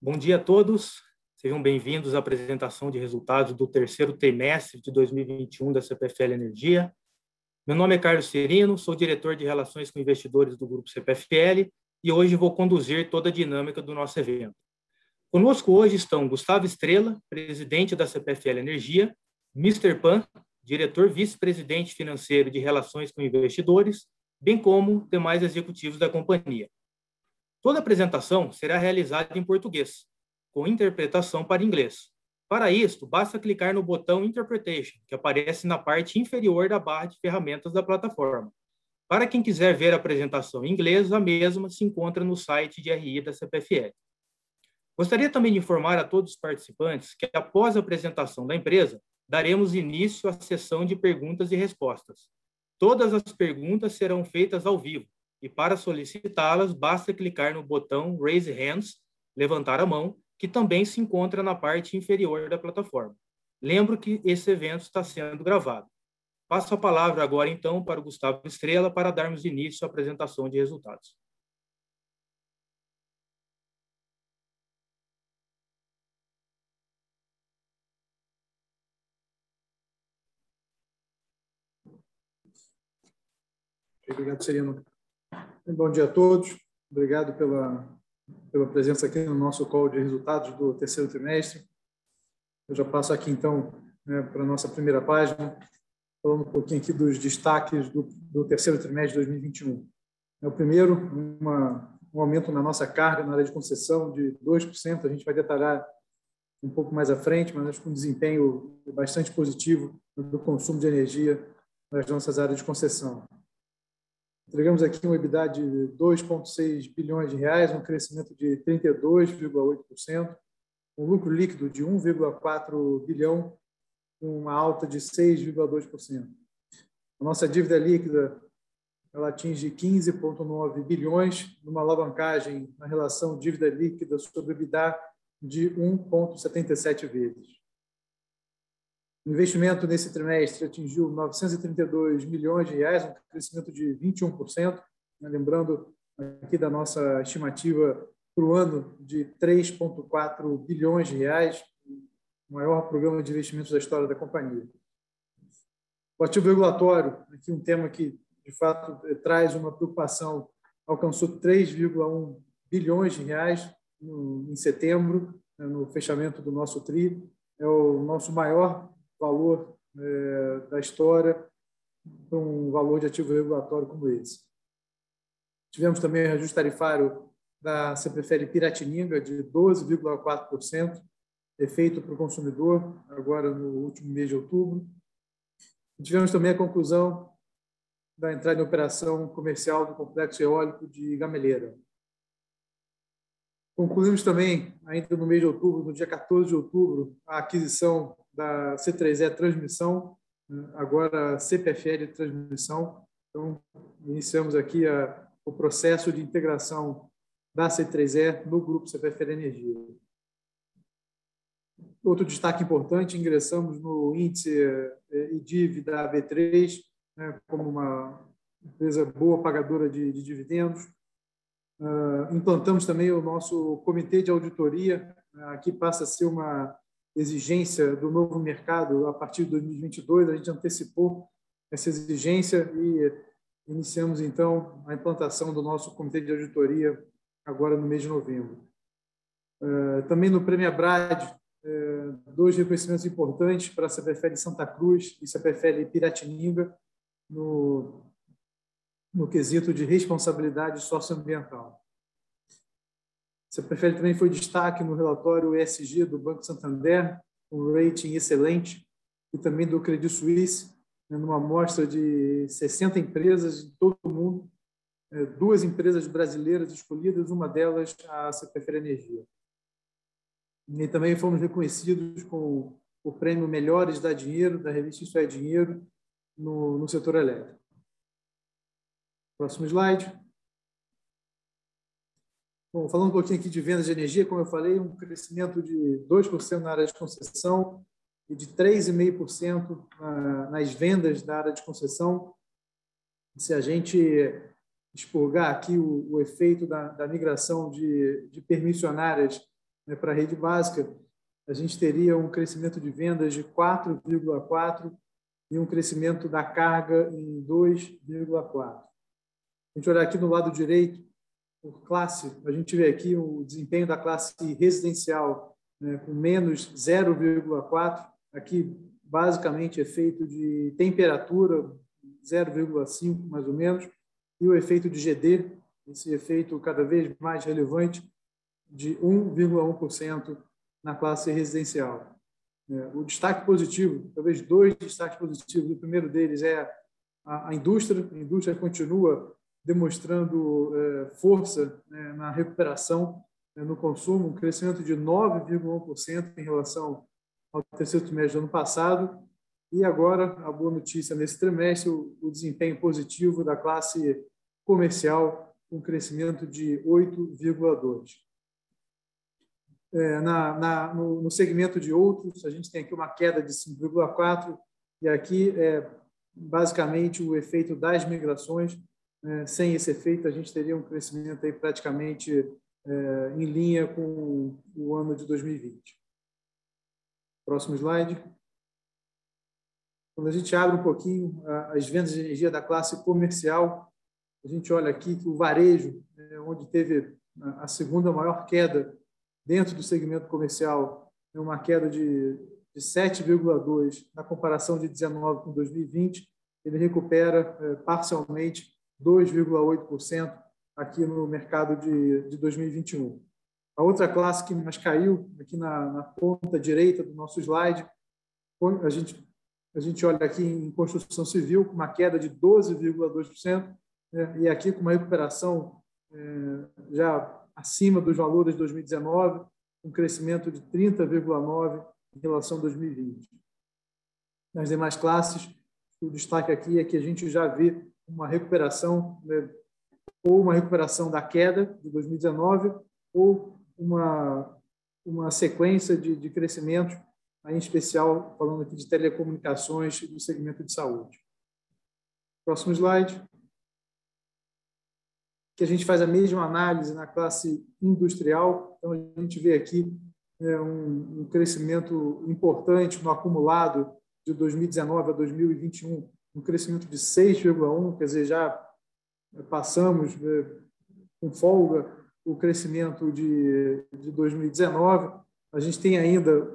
Bom dia a todos. Sejam bem-vindos à apresentação de resultados do terceiro trimestre de 2021 da CPFL Energia. Meu nome é Carlos Serino, sou diretor de Relações com Investidores do Grupo CPFL e hoje vou conduzir toda a dinâmica do nosso evento. Conosco hoje estão Gustavo Estrela, presidente da CPFL Energia, Mr. Pan, diretor vice-presidente financeiro de Relações com Investidores, bem como demais executivos da companhia. Toda apresentação será realizada em português, com interpretação para inglês. Para isto, basta clicar no botão Interpretation, que aparece na parte inferior da barra de ferramentas da plataforma. Para quem quiser ver a apresentação em inglês, a mesma se encontra no site de RI da CPFL. Gostaria também de informar a todos os participantes que, após a apresentação da empresa, daremos início à sessão de perguntas e respostas. Todas as perguntas serão feitas ao vivo, e para solicitá-las, basta clicar no botão Raise Hands, levantar a mão, que também se encontra na parte inferior da plataforma. Lembro que esse evento está sendo gravado. Passo a palavra agora, então, para o Gustavo Estrela para darmos início à apresentação de resultados. Obrigado, Serino. Bom dia a todos. Obrigado pela, pela presença aqui no nosso call de resultados do terceiro trimestre. Eu já passo aqui, então, né, para a nossa primeira página, falando um pouquinho aqui dos destaques do, do terceiro trimestre de 2021. É o primeiro, uma, um aumento na nossa carga na área de concessão de 2%. A gente vai detalhar um pouco mais à frente, mas acho que um desempenho bastante positivo do consumo de energia nas nossas áreas de concessão. Entregamos aqui um EBITDA de 2,6 bilhões de reais, um crescimento de 32,8%, um lucro líquido de 1,4 bilhão, uma alta de 6,2%. A nossa dívida líquida ela atinge 15,9 bilhões, numa alavancagem na relação dívida líquida sobre EBITDA de 1,77 vezes. O investimento nesse trimestre atingiu 932 milhões de reais, um crescimento de 21%. Né? Lembrando aqui da nossa estimativa para o ano de 3,4 bilhões de reais, o maior programa de investimentos da história da companhia. O ativo regulatório, aqui um tema que de fato traz uma preocupação, alcançou 3,1 bilhões de reais em setembro, né, no fechamento do nosso TRI. É o nosso maior valor é, da história para um valor de ativo regulatório como esse. Tivemos também o ajuste tarifário da CPFL Piratininga de 12,4%, efeito para o consumidor, agora no último mês de outubro. Tivemos também a conclusão da entrada em operação comercial do complexo eólico de Gameleira. Concluímos também, ainda no mês de outubro, no dia 14 de outubro, a aquisição da C3E Transmissão, né, agora CPFL Transmissão. Então, iniciamos aqui a, o processo de integração da C3E no grupo CPFL Energia. Outro destaque importante, ingressamos no índice IDIV da B3, né, como uma empresa boa pagadora de, de dividendos. Uh, implantamos também o nosso comitê de auditoria, uh, aqui passa a ser uma exigência do novo mercado a partir de 2022. A gente antecipou essa exigência e iniciamos, então, a implantação do nosso comitê de auditoria agora no mês de novembro. Eh, também no Prêmio Abrad, eh, dois reconhecimentos importantes para a CPFL Santa Cruz e CPFL Piratininga no, no quesito de responsabilidade socioambiental. Você prefere também foi destaque no relatório ESG do Banco Santander, um rating excelente, e também do Credit Suisse, né, numa amostra de 60 empresas de todo o mundo, é, duas empresas brasileiras escolhidas, uma delas a CPFL Energia. E também fomos reconhecidos com o prêmio Melhores da Dinheiro, da revista Isso é Dinheiro, no, no setor elétrico. Próximo slide. Bom, falando um pouquinho aqui de vendas de energia, como eu falei, um crescimento de 2% na área de concessão e de 3,5% nas vendas da área de concessão. Se a gente expurgar aqui o, o efeito da, da migração de, de permissionárias né, para a rede básica, a gente teria um crescimento de vendas de 4,4% e um crescimento da carga em 2,4%. A gente olhar aqui no lado direito, por classe, a gente vê aqui o desempenho da classe residencial né, com menos 0,4%, aqui basicamente efeito de temperatura, 0,5 mais ou menos, e o efeito de GD, esse efeito cada vez mais relevante, de 1,1% na classe residencial. É, o destaque positivo, talvez dois destaques positivos. O primeiro deles é a, indústria. A indústria continua demonstrando é, força né, na recuperação né, no consumo, um crescimento de 9,1% em relação ao terceiro trimestre do ano passado. E agora, a boa notícia nesse trimestre, o, o desempenho positivo da classe comercial, com um crescimento de 8,2%. É, na, na, no, no, segmento de outros, a gente tem aqui uma queda de 5,4%, e aqui é basicamente o efeito das migrações. É, sem esse efeito, a gente teria um crescimento aí praticamente é, em linha com o ano de 2020. Próximo slide. Quando a gente abre um pouquinho as vendas de energia da classe comercial, a gente olha aqui que o varejo, é, onde teve a segunda maior queda dentro do segmento comercial, é uma queda de, de 7,2% na comparação de 19 com 2020. Ele recupera é, parcialmente 2,8% aqui no mercado de, de 2021. A outra classe que mais caiu, aqui na, na ponta direita do nosso slide, a gente, a gente olha aqui em construção civil, com uma queda de 12,2%, né, e aqui com uma recuperação é, já acima dos valores de 2019, um crescimento de 30,9% em relação a 2020. Nas demais classes, o destaque aqui é que a gente já vê uma recuperação, né, ou uma recuperação da queda de 2019, ou uma, uma sequência de, de crescimento, em especial falando aqui de telecomunicações e do segmento de saúde. Próximo slide que a gente faz a mesma análise na classe industrial. Então, a gente vê aqui é, um, um, crescimento importante no acumulado de 2019 a 2021, um crescimento de 6,1%, quer dizer, já passamos é, com folga o crescimento de, de 2019. A gente tem ainda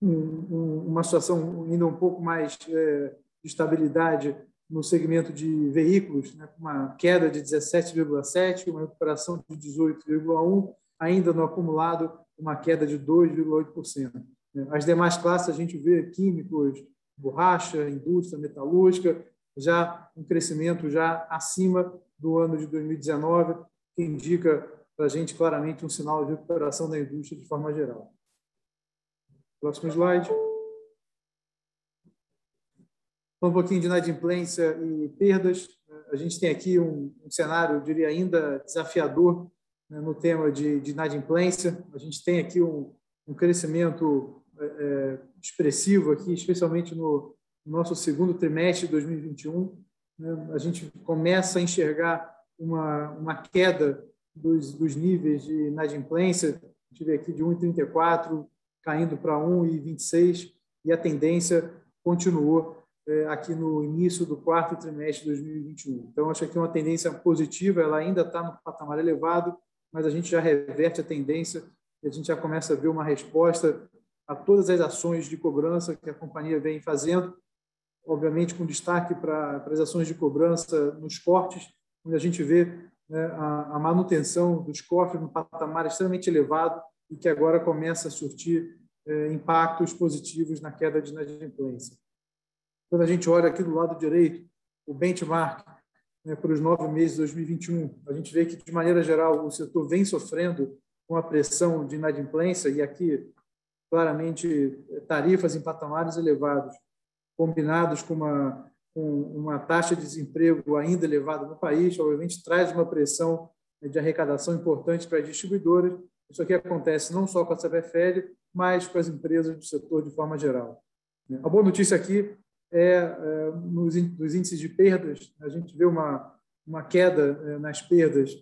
um, um, uma situação ainda um pouco mais é, de estabilidade no segmento de veículos, né, com uma queda de 17,7%, uma recuperação de 18,1%, ainda no acumulado, uma queda de 2,8%. As demais classes, a gente vê químicos, borracha, indústria metalúrgica, já um crescimento já acima do ano de 2019, que indica para a gente claramente um sinal de recuperação da indústria de forma geral. Próximo slide um pouquinho de inadimplência e perdas. A gente tem aqui um, um cenário, eu diria, ainda desafiador né, no tema de, de, inadimplência. A gente tem aqui um, um crescimento é, é expressivo aqui, especialmente no, no nosso segundo trimestre de 2021. Né, a gente começa a enxergar uma, uma queda dos, dos níveis de inadimplência. Vê aqui de 1,34 caindo para 1,26 e a tendência continuou é, aqui no início do quarto trimestre de 2021. Então, acho que é uma tendência positiva, ela ainda está no patamar elevado, mas a gente já reverte a tendência a gente já começa a ver uma resposta a todas as ações de cobrança que a companhia vem fazendo, obviamente com destaque para, para as ações de cobrança nos cortes, onde a gente vê né, a, a, manutenção dos cofres no patamar extremamente elevado e que agora começa a surtir é, impactos positivos na queda de inadimplência. Quando a gente olha aqui do lado direito, o benchmark né, para os nove meses de 2021, a gente vê que, de maneira geral, o setor vem sofrendo com a pressão de inadimplência e aqui, claramente, tarifas em patamares elevados, combinados com uma, com uma taxa de desemprego ainda elevada no país, obviamente traz uma pressão de arrecadação importante para as distribuidoras. Isso aqui acontece não só com a CPFL, mas com as empresas do setor de forma geral. A boa notícia aqui é, é nos, índices de perdas, a gente vê uma, uma queda é, nas perdas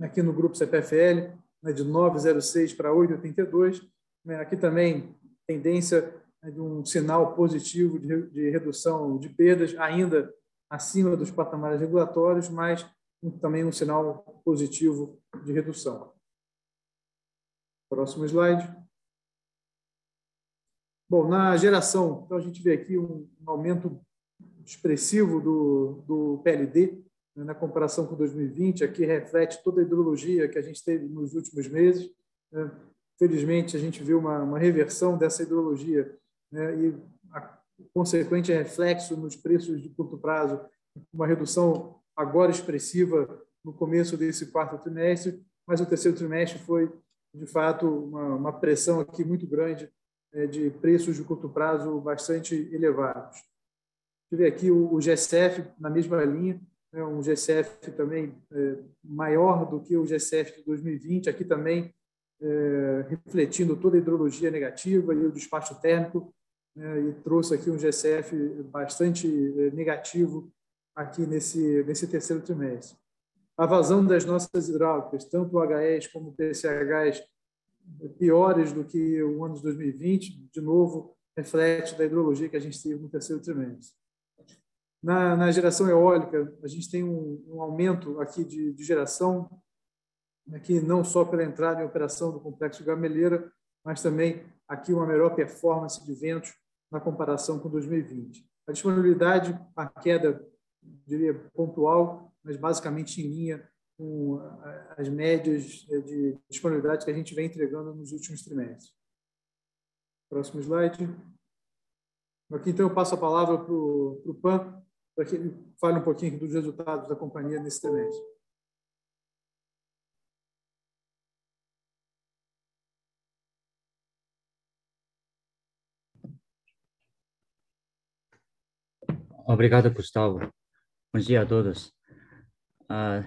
aqui no grupo CPFL. né, de 9,06 para 8,82. Né, aqui também tendência né, de um sinal positivo de, redução de perdas, ainda acima dos patamares regulatórios, mas também um sinal positivo de redução. Próximo slide. Bom, na geração, então a gente vê aqui um, um aumento expressivo do, do PLD, né, na comparação com 2020, aqui reflete toda a hidrologia que a gente teve nos últimos meses. Né. Felizmente, a gente viu uma, uma reversão dessa hidrologia né, e a consequente reflexo nos preços de curto prazo, uma redução agora expressiva no começo desse quarto trimestre, mas o terceiro trimestre foi, de fato, uma, uma pressão aqui muito grande é, de preços de curto prazo bastante elevados. Tive aqui o, o GSF na mesma linha, né, um GSF também é, maior do que o GSF de 2020, aqui também é, refletindo toda a hidrologia negativa e o despacho térmico, né, e trouxe aqui um GSF bastante é, negativo aqui nesse, nesse terceiro trimestre. A vazão das nossas hidráulicas, tanto o HEs como o PCHs, piores do que o ano de 2020, de novo, reflete da hidrologia que a gente teve no terceiro trimestre. Na, na geração eólica, a gente tem um, um aumento aqui de, de, geração, aqui não só pela entrada em operação do complexo Gameleira, mas também aqui uma melhor performance de ventos na comparação com 2020. A disponibilidade, a queda, diria, pontual, mas basicamente em linha com as médias de disponibilidade que a gente vem entregando nos últimos trimestres. Próximo slide. Aqui, então, eu passo a palavra para o PAN, para que ele fale um pouquinho dos resultados da companhia nesse trimestre. Obrigado, Gustavo. Bom dia a todos. Uh,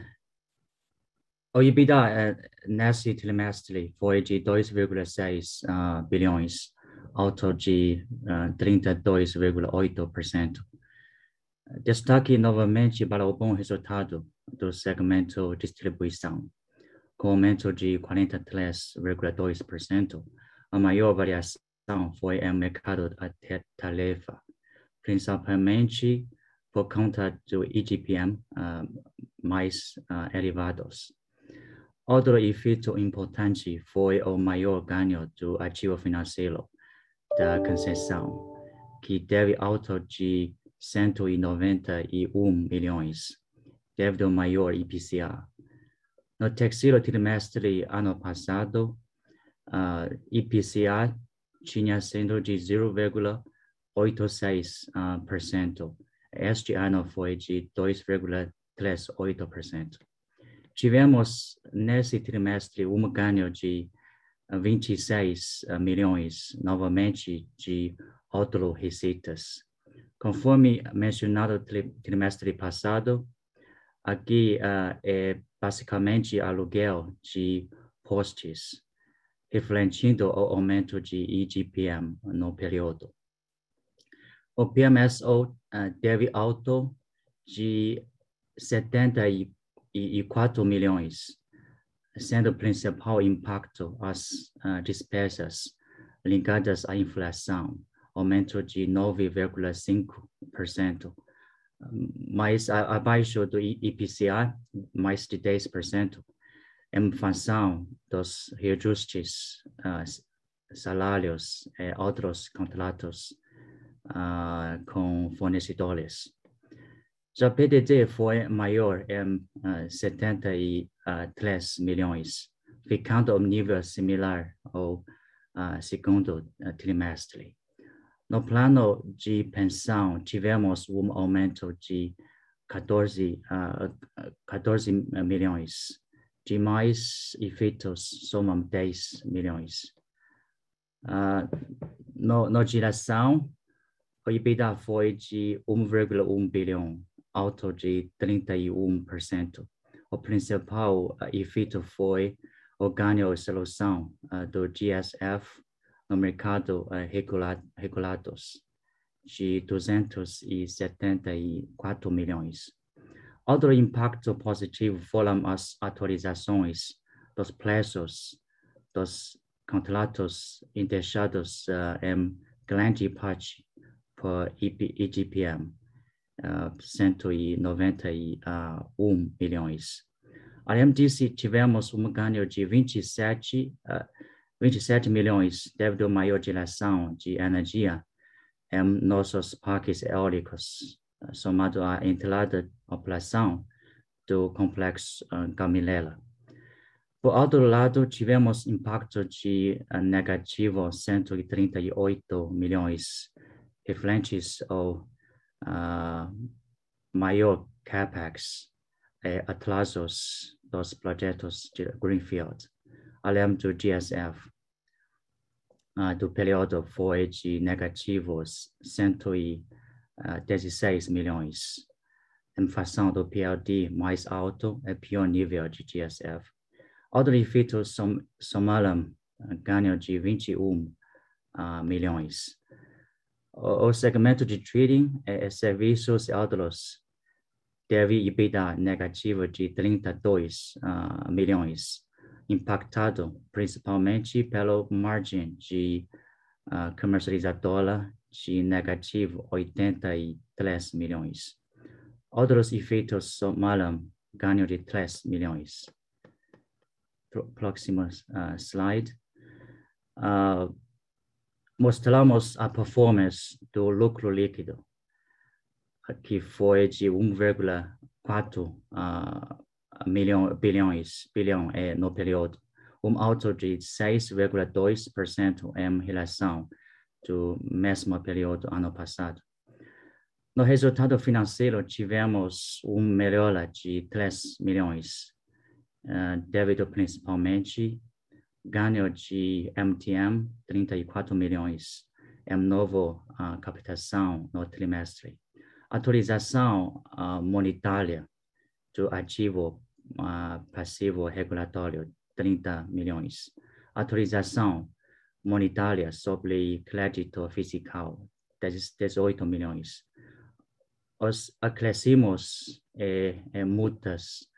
o EBITDA uh, nesse trimestre foi de 2,6 uh, bilhões, alto de uh, 32,8%. Destaque novamente para o bom resultado do segmento distribuição, com aumento de 43,2%. A maior variação foi em mercado de tarefa, principalmente por conta do IGPM uh, mais uh, elevados. Outro efeito importante foi o maior ganho do ativo financeiro da concessão, que teve alto de 191 milhões, devido ao maior IPCA. No terceiro trimestre ano passado, uh, IPCA tinha sido de 0,86%. Uh, este ano foi de 2,38%. Tivemos nesse trimestre um ganho de 26 uh, milhões, novamente, de outras receitas. Conforme mencionado no trimestre passado, aqui uh, é basicamente aluguel de postes, refletindo o aumento de IGPM no período. O PMSO uh, teve alto de 70 e 4 milhões, sendo o principal impacto as uh, despesas ligadas à inflação, aumento de 9,5%, mais a, abaixo do IPCA, mais de 10%, em função dos reajustes uh, salários e outros contratos uh, com fornecedores. Já PDD foi maior em uh, 73 milhões, ficando ao nível similar ao uh, segundo trimestre. No plano de pensão, tivemos um aumento de 14, uh, 14 milhões. De mais efeitos, somam 10 milhões. Uh, no, no geração, o EBITDA foi de 1,1 bilhão alto de 31%. O principal uh, efeito foi o ganho solução uh, do GSF no mercado regular, regulados de 274 milhões. Outro impacto positivo foram as atualizações dos plazos dos contratos indexados em grande parte por IGPM, uh, 191 milhões. Além disso, tivemos um ganho de 27, uh, 27 milhões devido à maior geração de energia em nossos parques eólicos, uh, somado à entrada operação do complexo uh, Gamilela. Por outro lado, tivemos impacto de uh, negativo 138 milhões, referentes ao uh, maior capex e atrasos dos projetos de Greenfield, além do GSF. Uh, do período foi de negativos 116 milhões, em função do PLD mais alto e pior nível de GSF. Outros efeitos som, somaram ganho de 21 uh, milhões. O, segmento de trading e, serviços e outros teve EBITDA negativo de 32 uh, milhões, impactado principalmente pelo margem de uh, comercializadora de negativo 83 milhões. Outros efeitos somaram ganho de 3 milhões próxima uh, slide. Uh, mostramos a performance do lucro líquido, que foi de 1,4 uh, milhão, bilhões, é, no período, um alto de 6,2% em relação do mesmo período ano passado. No resultado financeiro, tivemos uma melhora de 3 milhões uh, devido principalmente ganho de MTM 34 milhões em novo uh, captação no trimestre. Atualização uh, monetária do ativo uh, passivo regulatório 30 milhões. Atualização monetária sobre crédito fiscal 18 milhões. Os acréscimos e, e multas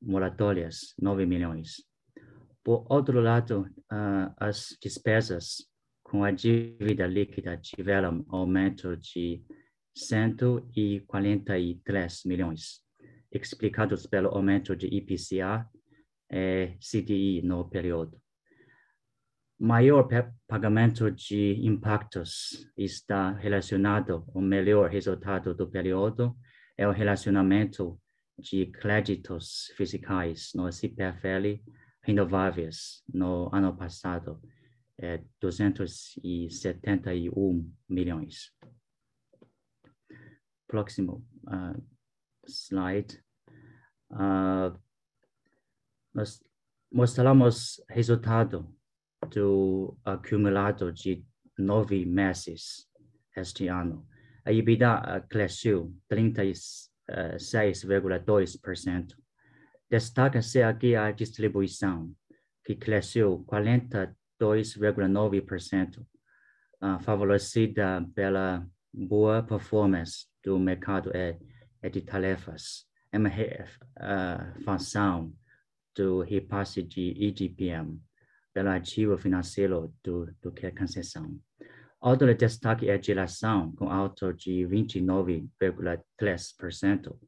moratórias, 9 milhões. Por outro lado, uh, as despesas com a dívida líquida tiveram aumento de 143 milhões, explicados pelo aumento de IPCA e CDI no período. Maior pagamento de impactos está relacionado ao melhor resultado do período e o relacionamento de créditos fiscais no CPFL renováveis no ano passado é 271 milhões. Próximo uh, slide. Uh, nós mostramos resultado do acumulado de nove meses este ano. A EBITDA cresceu 36 6,2%. Destaca-se aqui a distribuição, que cresceu 42,9%, uh, favorecida pela boa performance do mercado de tarefas, em uh, função do repasse de IGPM, pelo ativo financeiro do, do que a concessão. Outro destaque é a geração, com alto de 29,3%, uh,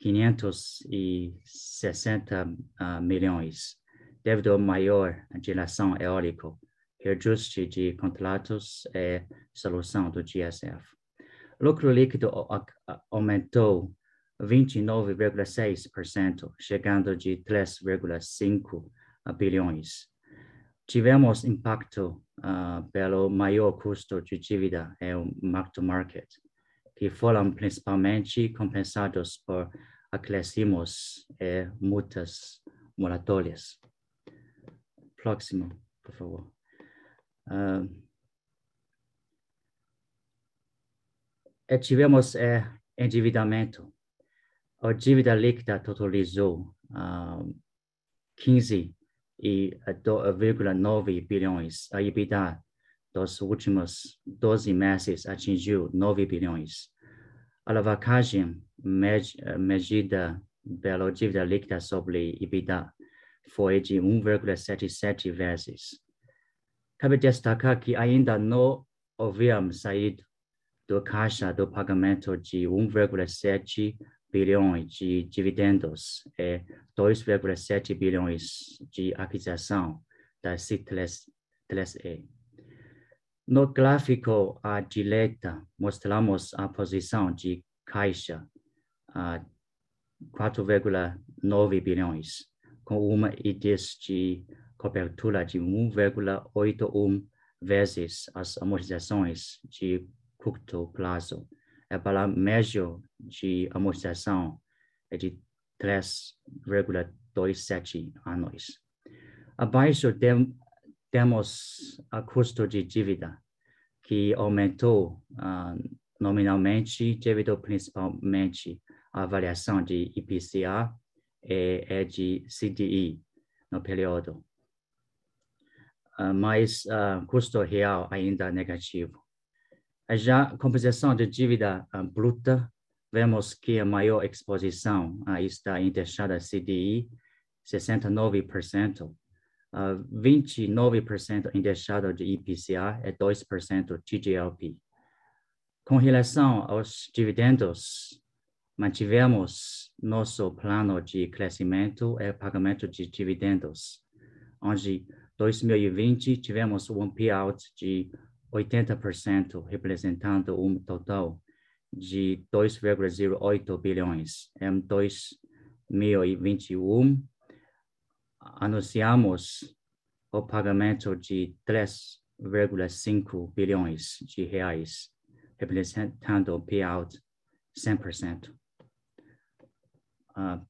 560 uh, milhões, devido à maior geração eólica, reajuste de contratos e solução do GSF. Lucro líquido aumentou 29,6%, chegando de 3,5 bilhões. Tivemos impacto uh, pelo maior custo de dívida e o mark-to-market, que foram principalmente compensados por acréscimos e multas moratórias. Próximo, por favor. Uh, e tivemos é, endividamento. A dívida líquida totalizou uh, 15 e 2,9 bilhões. A EBITDA dos últimos 12 meses atingiu 9 bilhões. A alavancagem medida pela dívida líquida sobre EBITDA foi de 1,77 vezes. Cabe destacar que ainda não havíamos saído do caixa do pagamento de 1,7 bilhões de dividendos e 2,7 bilhões de aquisição da C3E. No gráfico à direita, mostramos a posição de caixa a 4,9 bilhões, com uma IDIS de cobertura de 1,81 vezes as amortizações de curto prazo. É para médio de amortização é de 3,27 anos. Abaixo tem, temos a custo de dívida, que aumentou uh, nominalmente devido principalmente à variação de IPCA e, e de CDI no período. Uh, mas uh, custo real ainda negativo. Já a composição de dívida bruta, vemos que a maior exposição está em taxada CDI, 69%, uh, 29% indexado de IPCA e 2% TGLP. Com relação aos dividendos, mantivemos nosso plano de crescimento e pagamento de dividendos, onde 2020 tivemos um payout de 80%, representando um total de 2,08 bilhões. Em 2021, anunciamos o pagamento de 3,5 bilhões de reais, representando payout 100%. Uh,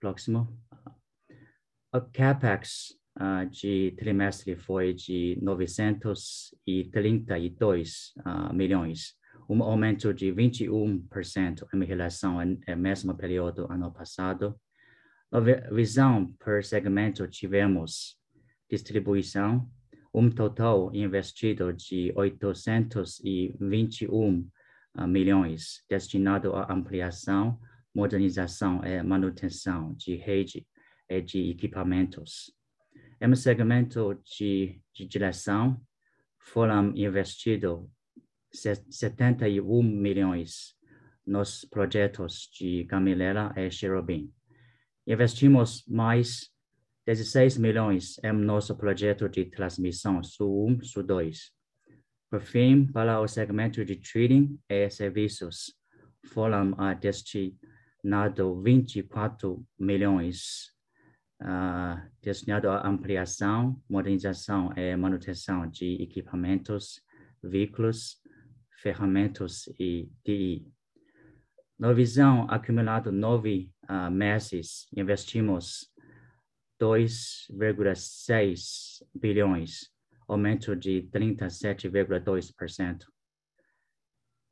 próximo. O CAPEX uh, de trimestre foi de 932 uh, milhões, um aumento de 21% em relação ao mesmo período ano passado visão por segmento tivemos distribuição, um total investido de 821 uh, milhões destinado à ampliação, modernização e manutenção de rede e de equipamentos. Em segmento de, de direção, foram investidos 71 milhões nos projetos de Gamilera e Cherubim investimos mais 16 milhões em nosso projeto de transmissão Sul 1, Sul 2. Por fim, para o segmento de trading e serviços, foram uh, destinado 24 milhões uh, destinado à ampliação, modernização e manutenção de equipamentos, veículos, ferramentas e TI. Na visão acumulado nove uh, meses, investimos 2,6 bilhões, aumento de 37,2%. Uh,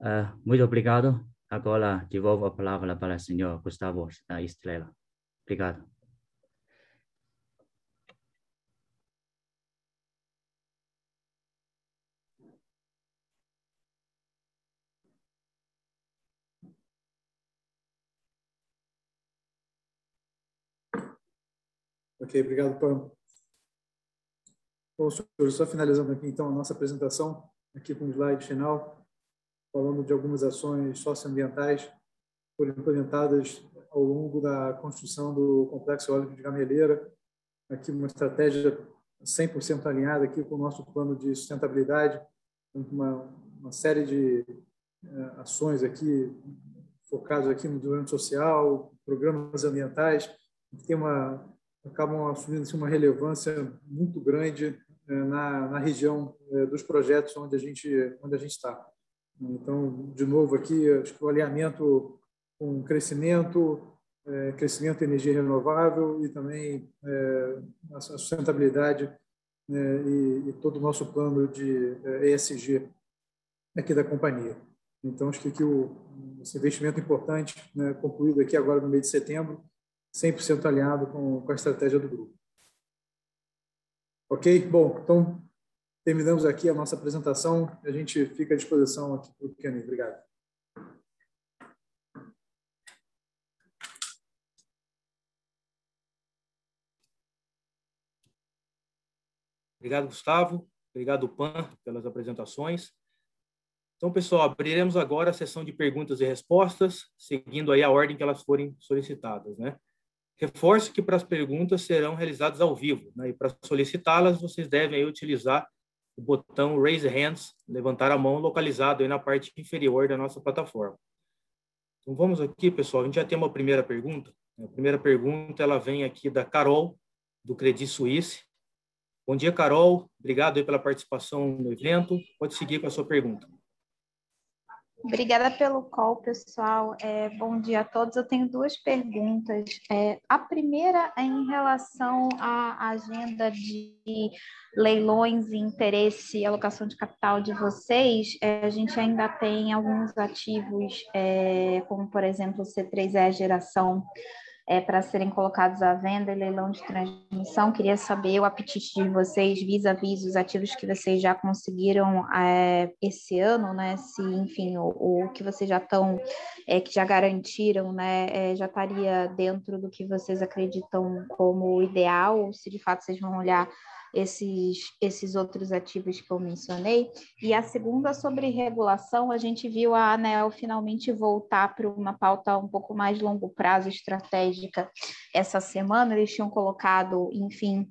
ah, muito obrigado. Agora devolvo a palavra para o senhor Gustavo Estrela. Obrigado. Ok, obrigado, Pam. Bom, senhores, só finalizando aqui, então, a nossa apresentação, aqui com o slide final, falando de algumas ações socioambientais foram implementadas ao longo da construção do Complexo Eólico de Gameleira, aqui uma estratégia 100% alinhada aqui com o nosso plano de sustentabilidade, uma, uma série de uh, ações aqui focadas aqui no desenvolvimento social, programas ambientais, tem uma acabam assumindo assim, uma relevância muito grande é, na, na região é, dos projetos onde a gente onde a gente está. Então, de novo aqui, acho que o alinhamento com crescimento, é, crescimento de energia renovável e também a sustentabilidade e, e, todo o nosso plano de ESG aqui da companhia. Então, acho que aqui o, esse investimento importante, né, concluído aqui agora no mês de setembro, 100% alinhado com, com a estratégia do grupo. Ok? Bom, então terminamos aqui a nossa apresentação. A gente fica à disposição aqui para o Kenny. Obrigado. Obrigado, Gustavo. Obrigado, Pan, pelas apresentações. Então, pessoal, abriremos agora a sessão de perguntas e respostas, seguindo aí a ordem que elas forem solicitadas, né? Reforço que para as perguntas serão realizadas ao vivo, né? E para solicitá-las, vocês devem utilizar o botão Raise Hands, levantar a mão, localizado na parte inferior da nossa plataforma. Então, vamos aqui, pessoal, a gente já tem uma primeira pergunta. A primeira pergunta, ela vem aqui da Carol, do Credit Suisse. Bom dia, Carol. Obrigado pela participação no evento. Pode seguir com a sua pergunta. Obrigada pelo call, pessoal. É, bom dia a todos. Eu tenho duas perguntas. É, a primeira é em relação à agenda de leilões e interesse e alocação de capital de vocês. É, a gente ainda tem alguns ativos, é, como por exemplo o C3E Geração é, para serem colocados à venda e leilão de transmissão. Queria saber o apetite de vocês vis-à-vis os ativos que vocês já conseguiram é, esse ano, né? Se, enfim, o, o que vocês já estão, é, que já garantiram, né? É, já estaria dentro do que vocês acreditam como ideal, ou se de fato vocês vão olhar esses, esses outros ativos que eu mencionei. E a segunda, sobre regulação, a gente viu a ANEL finalmente voltar para uma pauta um pouco mais longo prazo, estratégica, essa semana. Eles tinham colocado, enfim,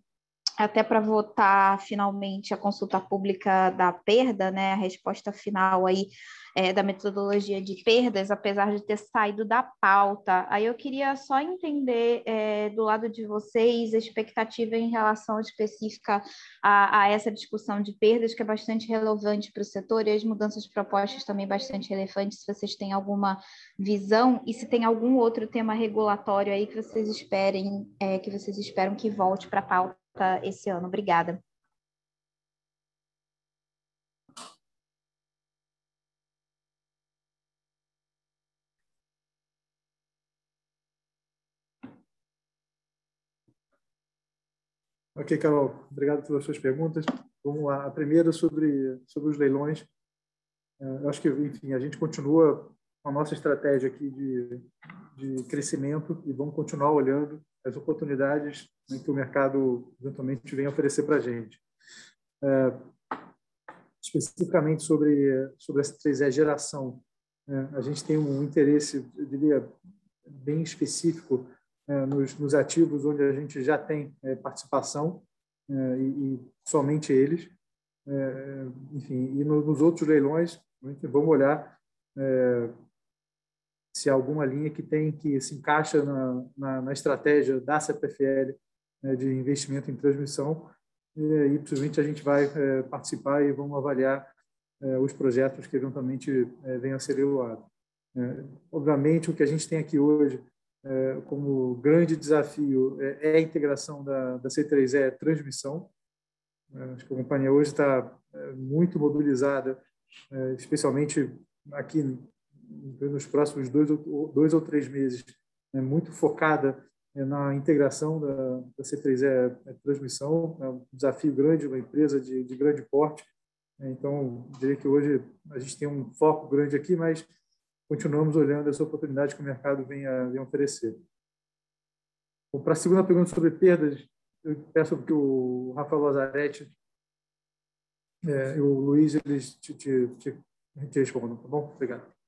até para votar finalmente a consulta pública da perda, né, a resposta final aí é, da metodologia de perdas, apesar de ter saído da pauta. Aí eu queria só entender é, do lado de vocês a expectativa em relação específica a, a essa discussão de perdas, que é bastante relevante para o setor, e as mudanças propostas também bastante relevantes, se vocês têm alguma visão, e se tem algum outro tema regulatório aí que vocês esperem, é, que vocês esperam que volte para a pauta esse ano. Obrigada. Ok, Carol, obrigado pelas suas perguntas. Vamos lá. A primeira sobre, sobre os leilões. É, eu acho que, enfim, a gente continua com a nossa estratégia aqui de, de crescimento e vamos continuar olhando as oportunidades né, que o mercado eventualmente vem oferecer para a gente. É, especificamente sobre, sobre essa 3E geração, é, a gente tem um interesse, eu diria, bem específico é, nos, nos, ativos onde a gente já tem é, participação é, e, e, somente eles. enfim, e no, nos outros leilões, vamos olhar se alguma linha que tem que se encaixa na, na, na estratégia da CPFL né, de investimento em transmissão e, possivelmente a gente vai participar e vamos avaliar os projetos que eventualmente venham a ser leiloados. obviamente, o que a gente tem aqui hoje é, como grande desafio é, é, a integração da, da C3E transmissão. É, acho que a companhia hoje está é, muito mobilizada, é, especialmente aqui nos próximos dois, dois ou três meses, né, muito focada na integração da, da C3E transmissão. É um desafio grande, uma empresa de, de grande porte. Então, diria que hoje a gente tem um foco grande aqui, mas continuamos olhando essa oportunidade que o mercado vem, a, vem oferecer. Para a segunda pergunta sobre perdas, eu peço que o Rafael Lazzaretti é, e o Luiz eles te, te, te, te respondam, tá bom? Obrigado.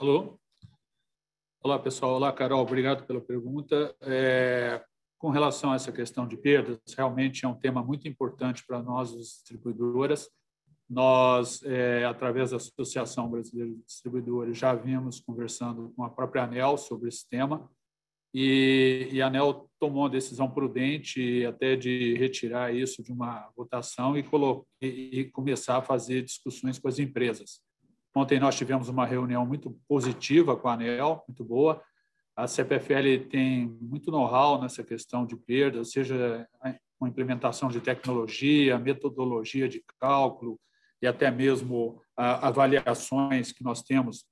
Alô? Olá, pessoal. Olá, Carol. Obrigado pela pergunta. É, com relação a essa questão de perdas, realmente é um tema muito importante para nós, as distribuidoras. Nós, é, através da Associação Brasileira de Distribuidores, já vimos conversando com a própria ANEL sobre esse tema e, e a ANEL tomou uma decisão prudente até de retirar isso de uma votação e, e, e começar a fazer discussões com as empresas. Ontem nós tivemos uma reunião muito positiva com a ANEL, muito boa. A CPFL tem muito know-how nessa questão de perdas, seja com implementação de tecnologia, metodologia de cálculo e até mesmo avaliações que nós temos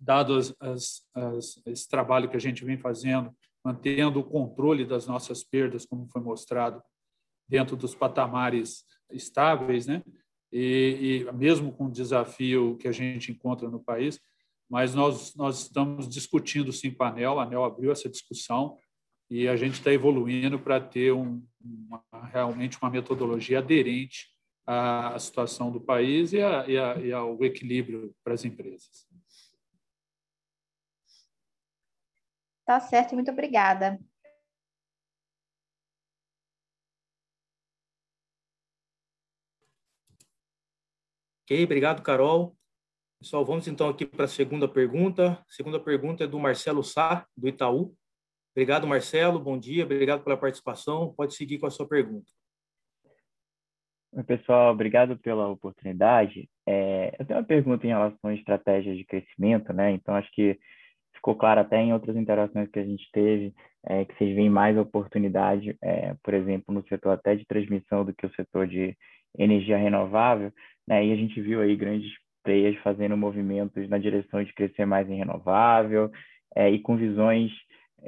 dado as, as, esse trabalho que a gente vem fazendo, mantendo o controle das nossas perdas, como foi mostrado, dentro dos patamares estáveis, né? E, e, mesmo com o desafio que a gente encontra no país, mas nós, nós estamos discutindo sim com a ANEL, a ANEL abriu essa discussão e a gente está evoluindo para ter um, uma, realmente uma metodologia aderente à situação do país e, a, e, a, e ao equilíbrio para as empresas. Tá certo, muito obrigada. Ok, obrigado, Carol. Pessoal, vamos então aqui para a segunda pergunta. A segunda pergunta é do Marcelo Sá, do Itaú. Obrigado, Marcelo. Bom dia, obrigado pela participação. Pode seguir com a sua pergunta. Oi, pessoal, obrigado pela oportunidade. É, eu tenho uma pergunta em relação a estratégias de crescimento, né? Então, acho que ficou claro até em outras interações que a gente teve, é, que vocês veem mais oportunidade, é, por exemplo, no setor até de transmissão do que o setor de energia renovável, né? E a gente viu aí grandes players fazendo movimentos na direção de crescer mais em renovável é, e com visões,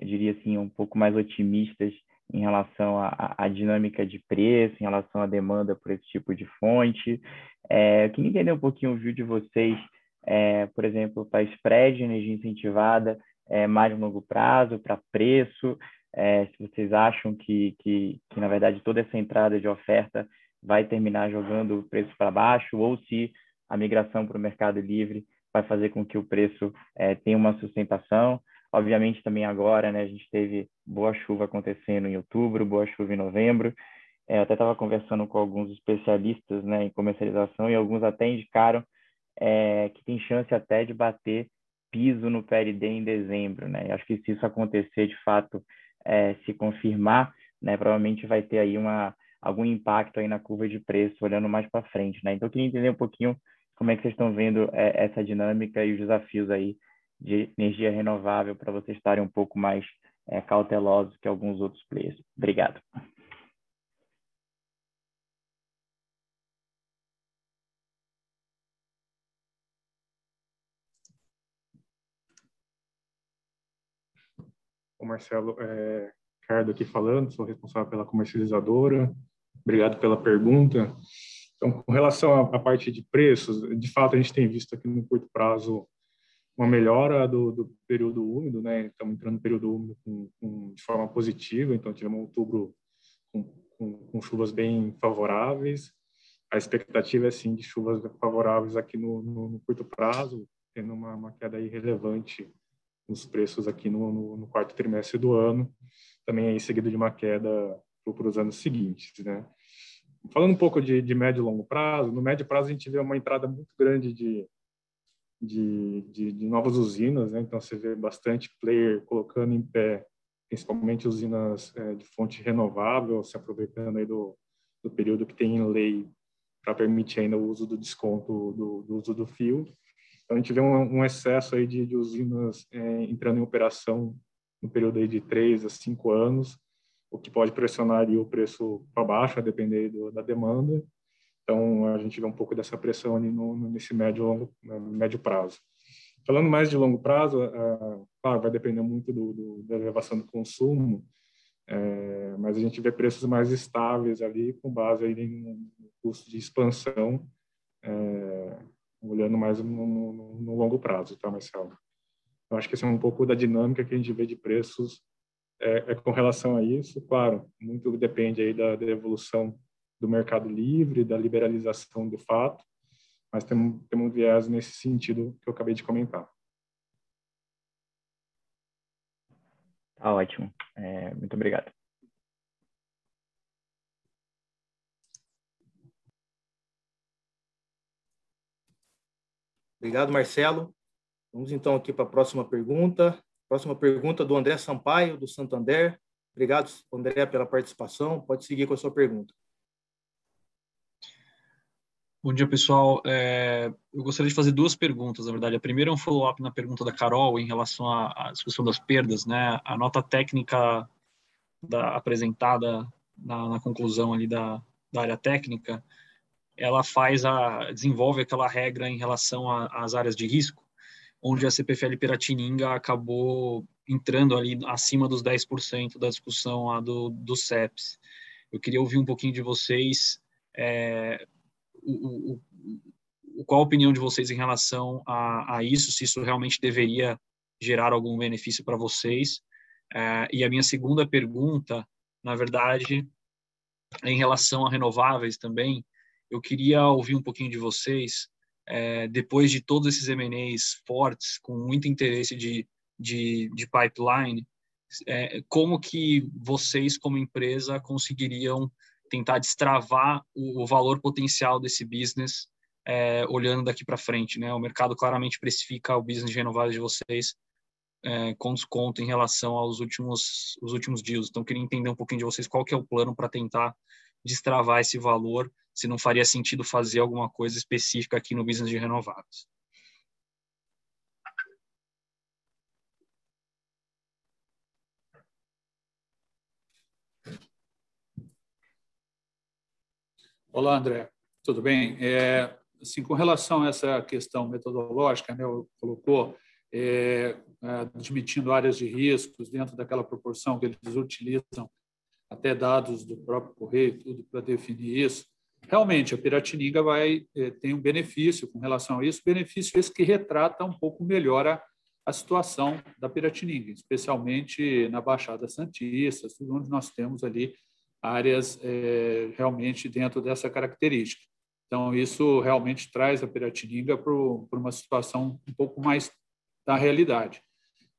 diria assim, um pouco mais otimistas em relação à, dinâmica de preço, em relação à demanda por esse tipo de fonte. É, eu queria entender um pouquinho o view de vocês, é, por exemplo, para spread de energia incentivada, é, mais longo prazo, para preço, é, se vocês acham que, que, que, na verdade, toda essa entrada de oferta vai terminar jogando o preço para baixo ou se a migração para o mercado livre vai fazer com que o preço é, tenha uma sustentação. Obviamente, também agora, né, a gente teve boa chuva acontecendo em outubro, boa chuva em novembro. É, até estava conversando com alguns especialistas né, em comercialização e alguns até indicaram é, que tem chance até de bater piso no PLD em dezembro. Né? acho que se isso acontecer, de fato, é, se confirmar, né, provavelmente vai ter aí uma, algum impacto aí na curva de preço olhando mais para frente, né? Então eu queria entender um pouquinho como é que vocês estão vendo é, essa dinâmica e os desafios aí de energia renovável para vocês estarem um pouco mais é, cautelosos que alguns outros players. Obrigado. Marcelo é, Ricardo aqui falando, sou responsável pela comercializadora. Obrigado pela pergunta. Então, com relação à, parte de preços, de fato, a gente tem visto aqui no curto prazo uma melhora do, do período úmido, né? Estamos entrando no período úmido com, com, de forma positiva, então tivemos outubro com, com, chuvas bem favoráveis. A expectativa é, sim, de chuvas favoráveis aqui no, no, no curto prazo, tendo uma, uma queda relevante nos preços aqui no, no, no quarto trimestre do ano também aí seguido de uma queda para os anos seguintes, né? Falando um pouco de, de, médio e longo prazo, no médio prazo a gente vê uma entrada muito grande de, de, de, de novas usinas, né? Então você vê bastante player colocando em pé, principalmente usinas é, de fonte renovável, se aproveitando aí do, do período que tem em lei para permitir ainda o uso do desconto do, do uso do fio. Então a gente vê um, um excesso aí de, de usinas é, entrando em operação no período aí de três a cinco anos, o que pode pressionar o preço para baixo, a depender do, da demanda. Então, a gente vê um pouco dessa pressão ali no, nesse médio, longo, médio prazo. Falando mais de longo prazo, é, claro, vai depender muito do, do, da elevação do consumo, é, mas a gente vê preços mais estáveis ali, com base aí em custo de expansão, é, olhando mais no, no, no longo prazo, tá, Marcelo? Eu acho que esse é um pouco da dinâmica que a gente vê de preços é, é com relação a isso. Claro, muito depende aí da, da, evolução do mercado livre, da liberalização de fato, mas temos, temos um viés nesse sentido que eu acabei de comentar. Tá ótimo. É, muito obrigado. Obrigado, Marcelo. Vamos então aqui para a próxima pergunta. Próxima pergunta do André Sampaio, do Santander. Obrigado, André, pela participação. Pode seguir com a sua pergunta. Bom dia, pessoal. É, eu gostaria de fazer duas perguntas, na verdade. A primeira é um follow-up na pergunta da Carol em relação à, à, discussão das perdas. Né? A nota técnica da, apresentada na, na conclusão ali da, da área técnica, ela faz a desenvolve aquela regra em relação às áreas de risco onde a CPFL Piratininga acabou entrando ali acima dos 10% da discussão lá do, do CEPS. Eu queria ouvir um pouquinho de vocês, é, o, o, o, qual a opinião de vocês em relação a, a isso, se isso realmente deveria gerar algum benefício para vocês. É, e a minha segunda pergunta, na verdade, em relação a renováveis também, eu queria ouvir um pouquinho de vocês, é, depois de todos esses M&As fortes, com muito interesse de, de, de pipeline, é, como que vocês, como empresa, conseguiriam tentar destravar o, o valor potencial desse business é, olhando daqui para frente, né? O mercado claramente precifica o business de renováveis de vocês é, com desconto em relação aos últimos os últimos dias. Então, queria entender um pouquinho de vocês qual que é o plano para tentar destravar esse valor, se não faria sentido fazer alguma coisa específica aqui no business de renováveis. Olá, André. Tudo bem? É, assim, com relação a essa questão metodológica, né, colocou, é, admitindo áreas de riscos dentro daquela proporção que eles utilizam, até dados do próprio correio, tudo para definir isso. Realmente, a Piratininga vai é, tem um benefício com relação a isso, benefício esse que retrata um pouco melhor a, a situação da Piratininga, especialmente na Baixada Santista, onde nós temos ali áreas é, realmente dentro dessa característica. Então, isso realmente traz a Piratininga para uma situação um pouco mais da realidade.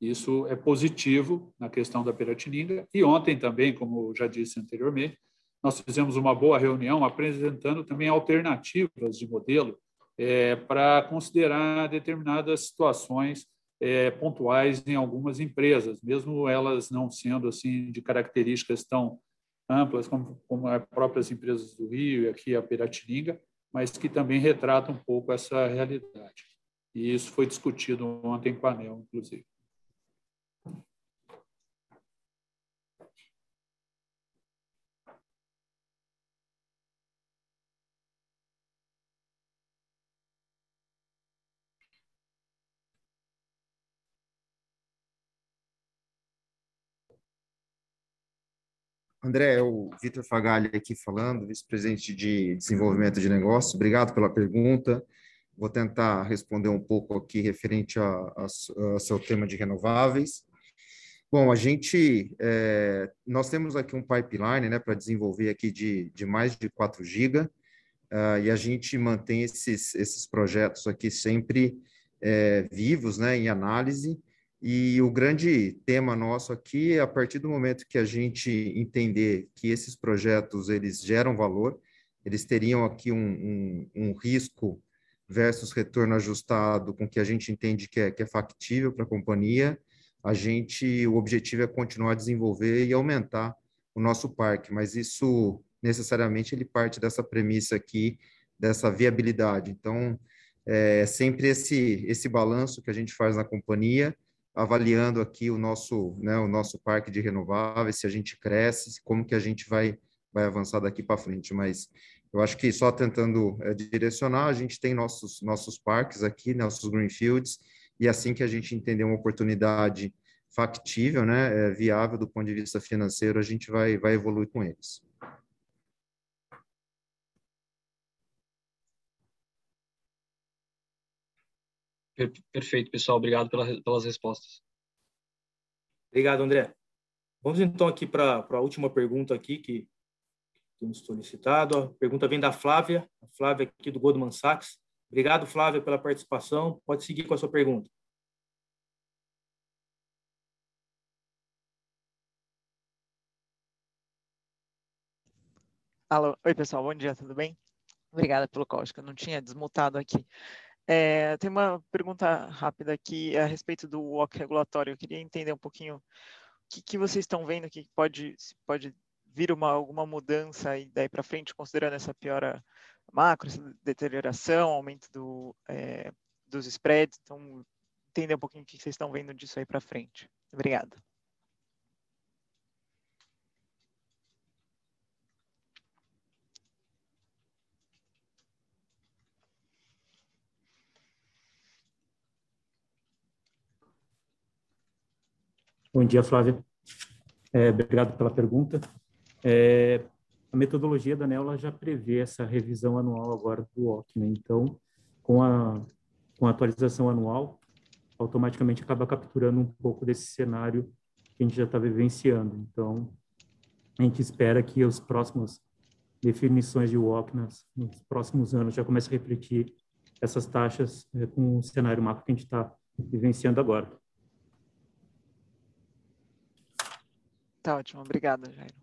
Isso é positivo na questão da Piratininga. E ontem também, como já disse anteriormente, nós fizemos uma boa reunião apresentando também alternativas de modelo é, para considerar determinadas situações é, pontuais em algumas empresas, mesmo elas não sendo assim de características tão amplas como, como as próprias empresas do Rio e aqui a Piratininga, mas que também retratam um pouco essa realidade. E isso foi discutido ontem com a ANEL, inclusive. André, é o Vitor Fagalli aqui falando, vice-presidente de desenvolvimento de negócios. Obrigado pela pergunta. Vou tentar responder um pouco aqui referente ao seu tema de renováveis. Bom, a gente, é, nós temos aqui um pipeline, né, para desenvolver aqui de, de mais de 4 GB, uh, e a gente mantém esses, esses projetos aqui sempre é, vivos, né, em análise, e o grande tema nosso aqui é a partir do momento que a gente entender que esses projetos eles geram valor, eles teriam aqui um, um, um risco versus retorno ajustado com que a gente entende que é, que é factível para a companhia, a gente, o objetivo é continuar a desenvolver e aumentar o nosso parque, mas isso necessariamente ele parte dessa premissa aqui, dessa viabilidade. Então, é sempre esse, esse balanço que a gente faz na companhia, avaliando aqui o nosso, né, o nosso parque de renováveis, se a gente cresce, como que a gente vai, vai avançar daqui para frente. Mas eu acho que só tentando é, direcionar, a gente tem nossos, nossos parques aqui, nossos greenfields, e assim que a gente entender uma oportunidade factível, né, é, viável do ponto de vista financeiro, a gente vai, vai evoluir com eles. Perfeito, pessoal. Obrigado pela, pelas respostas. Obrigado, André. Vamos então aqui para a última pergunta aqui que temos solicitado. A pergunta vem da Flávia, a Flávia aqui do Goldman Sachs. Obrigado, Flávia, pela participação. Pode seguir com a sua pergunta. Alô, oi pessoal, bom dia, tudo bem? Obrigada pelo call, acho que eu não tinha desmutado aqui. É, tem uma pergunta rápida aqui a respeito do WOC regulatório. Eu queria entender um pouquinho o que, que vocês estão vendo que pode, pode vir uma, alguma mudança aí daí para frente, considerando essa piora macro, essa deterioração, aumento do, é, dos spreads. Então, entender um pouquinho o que vocês estão vendo disso aí para frente. Obrigado. Bom dia, Flávia. É, obrigado pela pergunta. É, a metodologia da ANEL já prevê essa revisão anual agora do OC, né? Então, com a, com a atualização anual, automaticamente acaba capturando um pouco desse cenário que a gente já está vivenciando. Então, a gente espera que as próximas definições de WOC nas, nos próximos anos já comecem a refletir essas taxas é, com o cenário macro que a gente está vivenciando agora. Tá ótimo, obrigado, Jairo.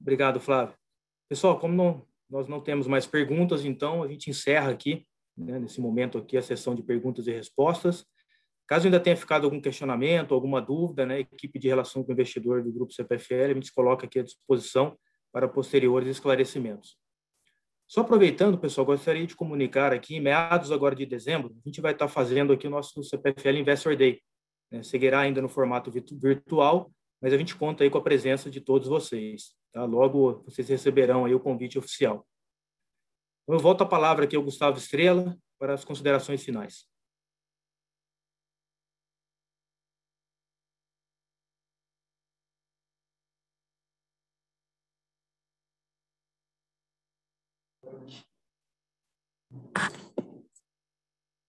Obrigado, Flávio. Pessoal, como não, nós não temos mais perguntas, então a gente encerra aqui, né, nesse momento aqui, a sessão de perguntas e respostas. Caso ainda tenha ficado algum questionamento, alguma dúvida, né, a equipe de relação com o investidor do Grupo CPFL, a gente se coloca aqui à disposição para posteriores esclarecimentos. Só aproveitando, pessoal, gostaria de comunicar aqui, em meados agora de dezembro, a gente vai estar fazendo aqui o nosso CPFL Investor Day. Né? Seguirá ainda no formato virtual, mas a gente conta aí com a presença de todos vocês. Tá? Logo, vocês receberão aí o convite oficial. Eu volto a palavra aqui ao Gustavo Estrela para as considerações finais.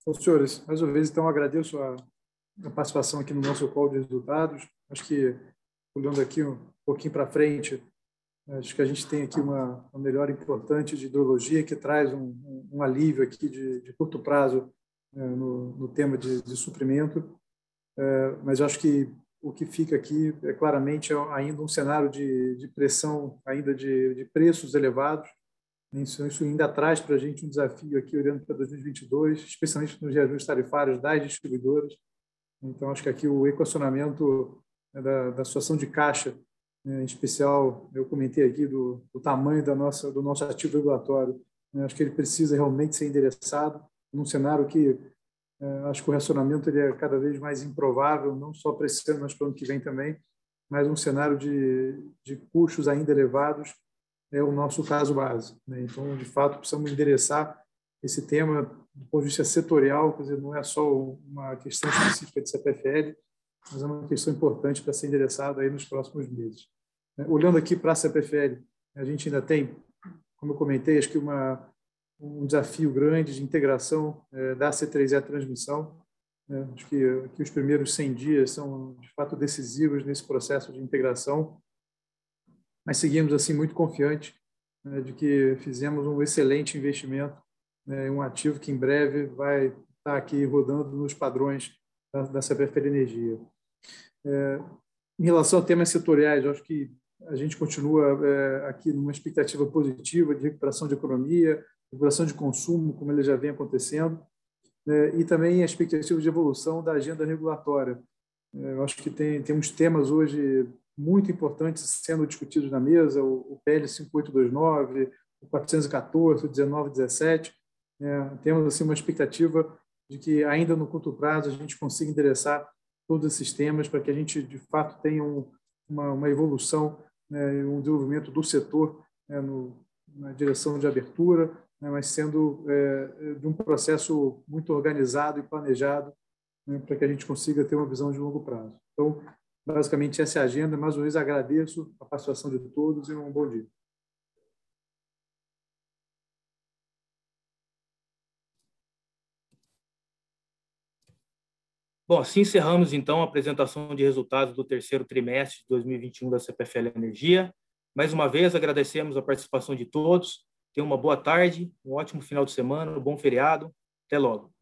Bom, senhores, mais uma vez, então, agradeço a, a participação aqui no nosso call de resultados. Acho que, olhando aqui um pouquinho para frente, acho que a gente tem aqui uma, uma melhora importante de hidrologia que traz um, um, um alívio aqui de, de curto prazo é, no, no, tema de, de suprimento. É, mas acho que o que fica aqui é claramente ainda um cenário de, de pressão, ainda de, de preços elevados, isso, isso ainda traz para a gente um desafio aqui olhando para 2022, especialmente nos reajustes tarifários das distribuidoras. Então, acho que aqui o equacionamento né, da, da situação de caixa, né, em especial, eu comentei aqui do, do, tamanho da nossa, do nosso ativo regulatório, né, acho que ele precisa realmente ser endereçado num cenário que é, acho que o racionamento ele é cada vez mais improvável, não só para esse ano, mas para o ano que vem também, mas um cenário de, de custos ainda elevados é o nosso caso base. Né? Então, de fato, precisamos endereçar esse tema do ponto de vista setorial, quer dizer, não é só uma questão específica de CPFL, mas é uma questão importante para ser endereçada aí nos próximos meses. Né? Olhando aqui para a CPFL, a gente ainda tem, como eu comentei, acho que uma, um desafio grande de integração é, da C3E transmissão. Né? Acho que, que os primeiros 100 dias são, de fato, decisivos nesse processo de integração mas seguimos assim muito confiantes né, de que fizemos um excelente investimento, né, um ativo que em breve vai estar aqui rodando nos padrões da, da CPFL Energia. É, em relação a temas setoriais, acho que a gente continua é, aqui numa expectativa positiva de recuperação de economia, recuperação de consumo, como ele já vem acontecendo, né, e também a expectativa de evolução da agenda regulatória. É, eu acho que tem, tem uns temas hoje muito importantes sendo discutidos na mesa, o, PL 5829, o 414, o 1917. É, temos assim uma expectativa de que ainda no curto prazo a gente consiga endereçar todos esses temas para que a gente de fato tenha um, uma, uma, evolução, né, um desenvolvimento do setor né, no, na direção de abertura, né, mas sendo é, de um processo muito organizado e planejado né, para que a gente consiga ter uma visão de longo prazo. Então, Basicamente, essa é a agenda. Mais uma vez, agradeço a participação de todos e um bom dia. Bom, assim encerramos então a apresentação de resultados do terceiro trimestre de 2021 da CPFL Energia. Mais uma vez agradecemos a participação de todos. Tenham uma boa tarde, um ótimo final de semana, um bom feriado. Até logo.